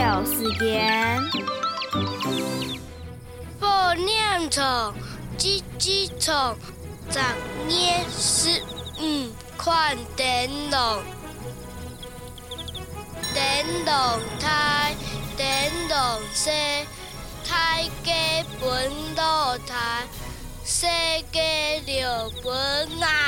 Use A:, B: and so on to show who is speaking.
A: 有时间。
B: 报念虫，叽叽虫，长捏是五款灯笼，灯笼台，灯笼西，台阶本露台，西阶留本啊。